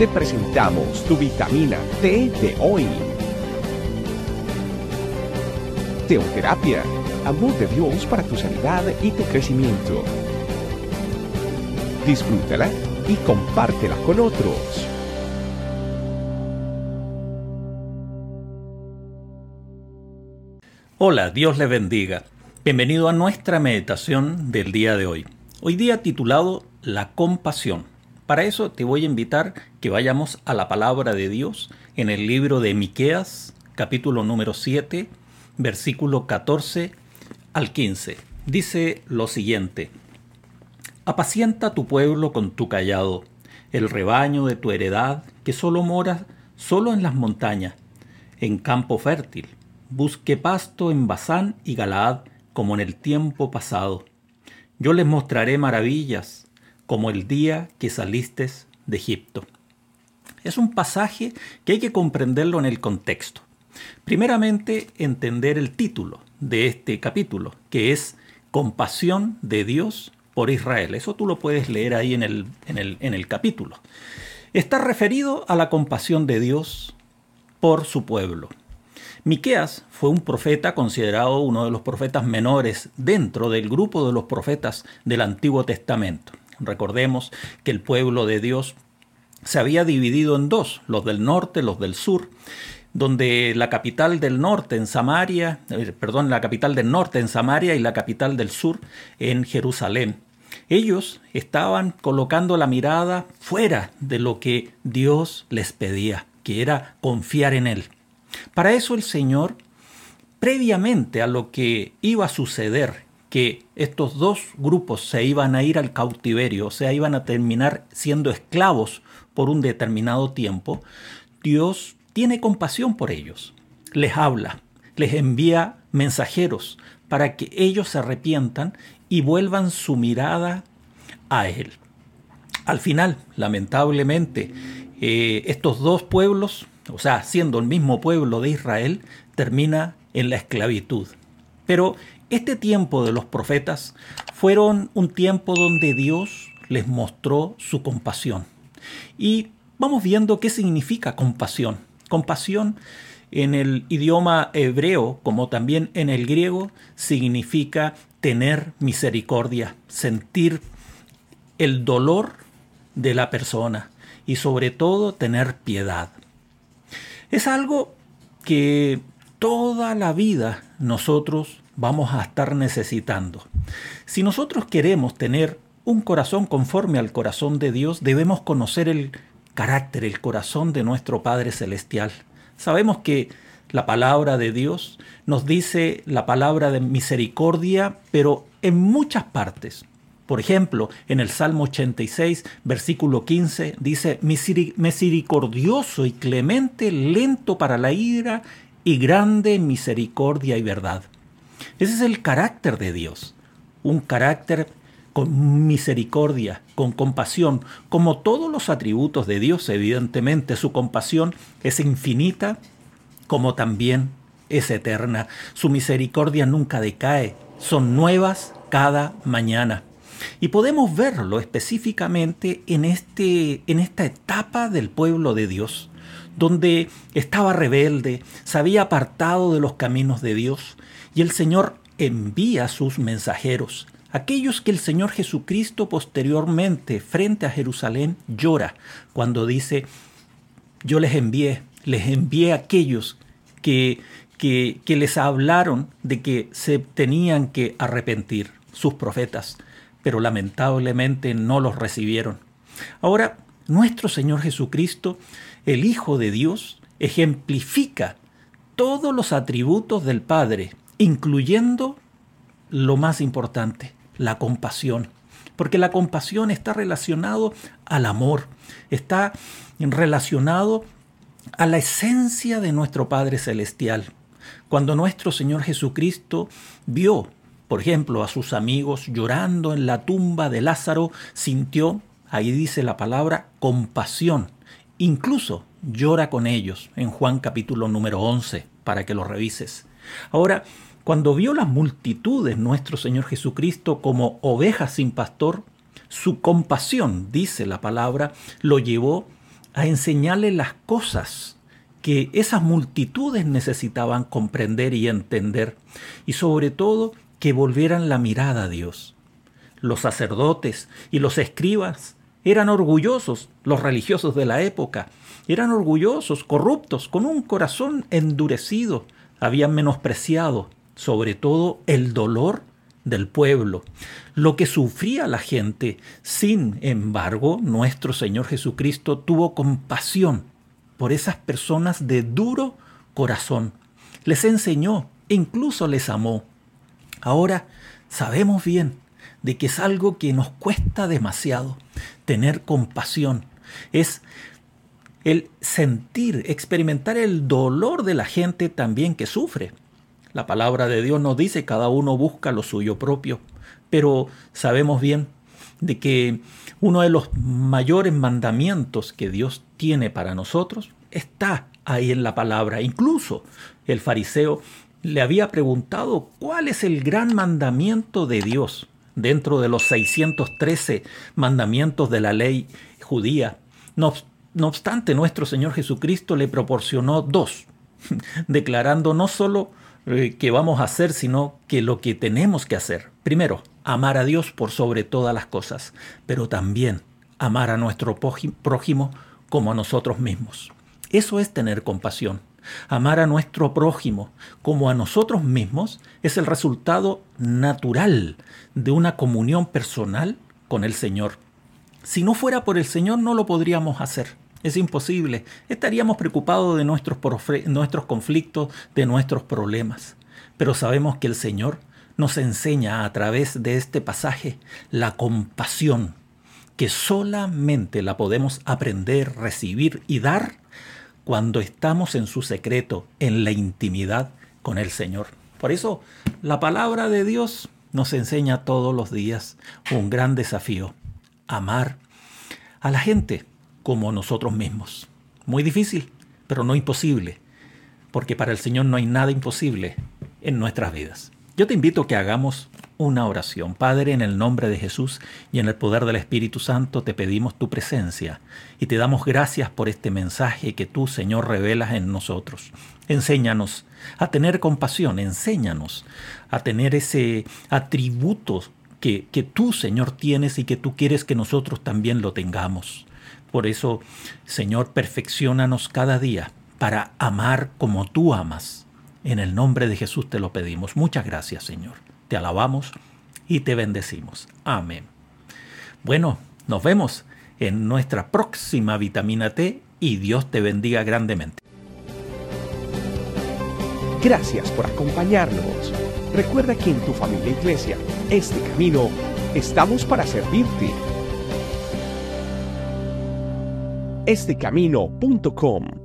te presentamos tu vitamina T de hoy. Teoterapia, amor de Dios para tu sanidad y tu crecimiento. Disfrútala y compártela con otros. Hola, Dios le bendiga. Bienvenido a nuestra meditación del día de hoy. Hoy día titulado La compasión. Para eso te voy a invitar que vayamos a la palabra de Dios en el libro de Miqueas, capítulo número 7, versículo 14 al 15. Dice lo siguiente: Apacienta tu pueblo con tu callado, el rebaño de tu heredad que solo mora solo en las montañas, en campo fértil. Busque pasto en Basán y Galaad como en el tiempo pasado. Yo les mostraré maravillas como el día que saliste de Egipto. Es un pasaje que hay que comprenderlo en el contexto. Primeramente, entender el título de este capítulo, que es Compasión de Dios por Israel. Eso tú lo puedes leer ahí en el, en el, en el capítulo. Está referido a la compasión de Dios por su pueblo. Miqueas fue un profeta considerado uno de los profetas menores dentro del grupo de los profetas del Antiguo Testamento. Recordemos que el pueblo de Dios se había dividido en dos, los del norte, los del sur, donde la capital del norte en Samaria, eh, perdón, la capital del norte en Samaria y la capital del sur en Jerusalén. Ellos estaban colocando la mirada fuera de lo que Dios les pedía, que era confiar en Él. Para eso el Señor, previamente a lo que iba a suceder que estos dos grupos se iban a ir al cautiverio, o sea, iban a terminar siendo esclavos por un determinado tiempo, Dios tiene compasión por ellos, les habla, les envía mensajeros para que ellos se arrepientan y vuelvan su mirada a Él. Al final, lamentablemente, eh, estos dos pueblos, o sea, siendo el mismo pueblo de Israel, termina en la esclavitud. Pero este tiempo de los profetas fueron un tiempo donde Dios les mostró su compasión. Y vamos viendo qué significa compasión. Compasión en el idioma hebreo, como también en el griego, significa tener misericordia, sentir el dolor de la persona y sobre todo tener piedad. Es algo que toda la vida nosotros vamos a estar necesitando. Si nosotros queremos tener un corazón conforme al corazón de Dios, debemos conocer el carácter, el corazón de nuestro Padre Celestial. Sabemos que la palabra de Dios nos dice la palabra de misericordia, pero en muchas partes. Por ejemplo, en el Salmo 86, versículo 15, dice, misericordioso y clemente, lento para la ira y grande misericordia y verdad. Ese es el carácter de Dios, un carácter con misericordia, con compasión, como todos los atributos de Dios, evidentemente su compasión es infinita, como también es eterna. Su misericordia nunca decae, son nuevas cada mañana. Y podemos verlo específicamente en, este, en esta etapa del pueblo de Dios, donde estaba rebelde, se había apartado de los caminos de Dios, y el Señor envía sus mensajeros, aquellos que el Señor Jesucristo posteriormente frente a Jerusalén llora cuando dice, yo les envié, les envié a aquellos que, que, que les hablaron de que se tenían que arrepentir, sus profetas, pero lamentablemente no los recibieron. Ahora, nuestro Señor Jesucristo, el Hijo de Dios, ejemplifica todos los atributos del Padre incluyendo lo más importante, la compasión. Porque la compasión está relacionado al amor, está relacionado a la esencia de nuestro Padre Celestial. Cuando nuestro Señor Jesucristo vio, por ejemplo, a sus amigos llorando en la tumba de Lázaro, sintió, ahí dice la palabra, compasión. Incluso llora con ellos en Juan capítulo número 11, para que lo revises. Ahora, cuando vio las multitudes nuestro Señor Jesucristo como ovejas sin pastor, su compasión, dice la palabra, lo llevó a enseñarle las cosas que esas multitudes necesitaban comprender y entender, y sobre todo que volvieran la mirada a Dios. Los sacerdotes y los escribas eran orgullosos, los religiosos de la época, eran orgullosos, corruptos, con un corazón endurecido, habían menospreciado sobre todo el dolor del pueblo, lo que sufría la gente. Sin embargo, nuestro Señor Jesucristo tuvo compasión por esas personas de duro corazón. Les enseñó, incluso les amó. Ahora sabemos bien de que es algo que nos cuesta demasiado tener compasión. Es el sentir, experimentar el dolor de la gente también que sufre. La palabra de Dios nos dice cada uno busca lo suyo propio, pero sabemos bien de que uno de los mayores mandamientos que Dios tiene para nosotros está ahí en la palabra. Incluso el fariseo le había preguntado cuál es el gran mandamiento de Dios dentro de los 613 mandamientos de la ley judía. No, obstante, nuestro Señor Jesucristo le proporcionó dos, declarando no solo eh, que vamos a hacer, sino que lo que tenemos que hacer. Primero, amar a Dios por sobre todas las cosas, pero también amar a nuestro prójimo como a nosotros mismos. Eso es tener compasión. Amar a nuestro prójimo como a nosotros mismos es el resultado natural de una comunión personal con el Señor. Si no fuera por el Señor no lo podríamos hacer. Es imposible. Estaríamos preocupados de nuestros, nuestros conflictos, de nuestros problemas. Pero sabemos que el Señor nos enseña a través de este pasaje la compasión, que solamente la podemos aprender, recibir y dar cuando estamos en su secreto, en la intimidad con el Señor. Por eso la palabra de Dios nos enseña todos los días un gran desafío, amar a la gente como nosotros mismos. Muy difícil, pero no imposible, porque para el Señor no hay nada imposible en nuestras vidas. Yo te invito a que hagamos una oración. Padre, en el nombre de Jesús y en el poder del Espíritu Santo te pedimos tu presencia y te damos gracias por este mensaje que tú, Señor, revelas en nosotros. Enséñanos a tener compasión, enséñanos a tener ese atributo que, que tú, Señor, tienes y que tú quieres que nosotros también lo tengamos. Por eso, Señor, perfeccionanos cada día para amar como tú amas. En el nombre de Jesús te lo pedimos. Muchas gracias, Señor. Te alabamos y te bendecimos. Amén. Bueno, nos vemos en nuestra próxima vitamina T y Dios te bendiga grandemente. Gracias por acompañarnos. Recuerda que en tu familia iglesia, este camino, estamos para servirte estecamino.com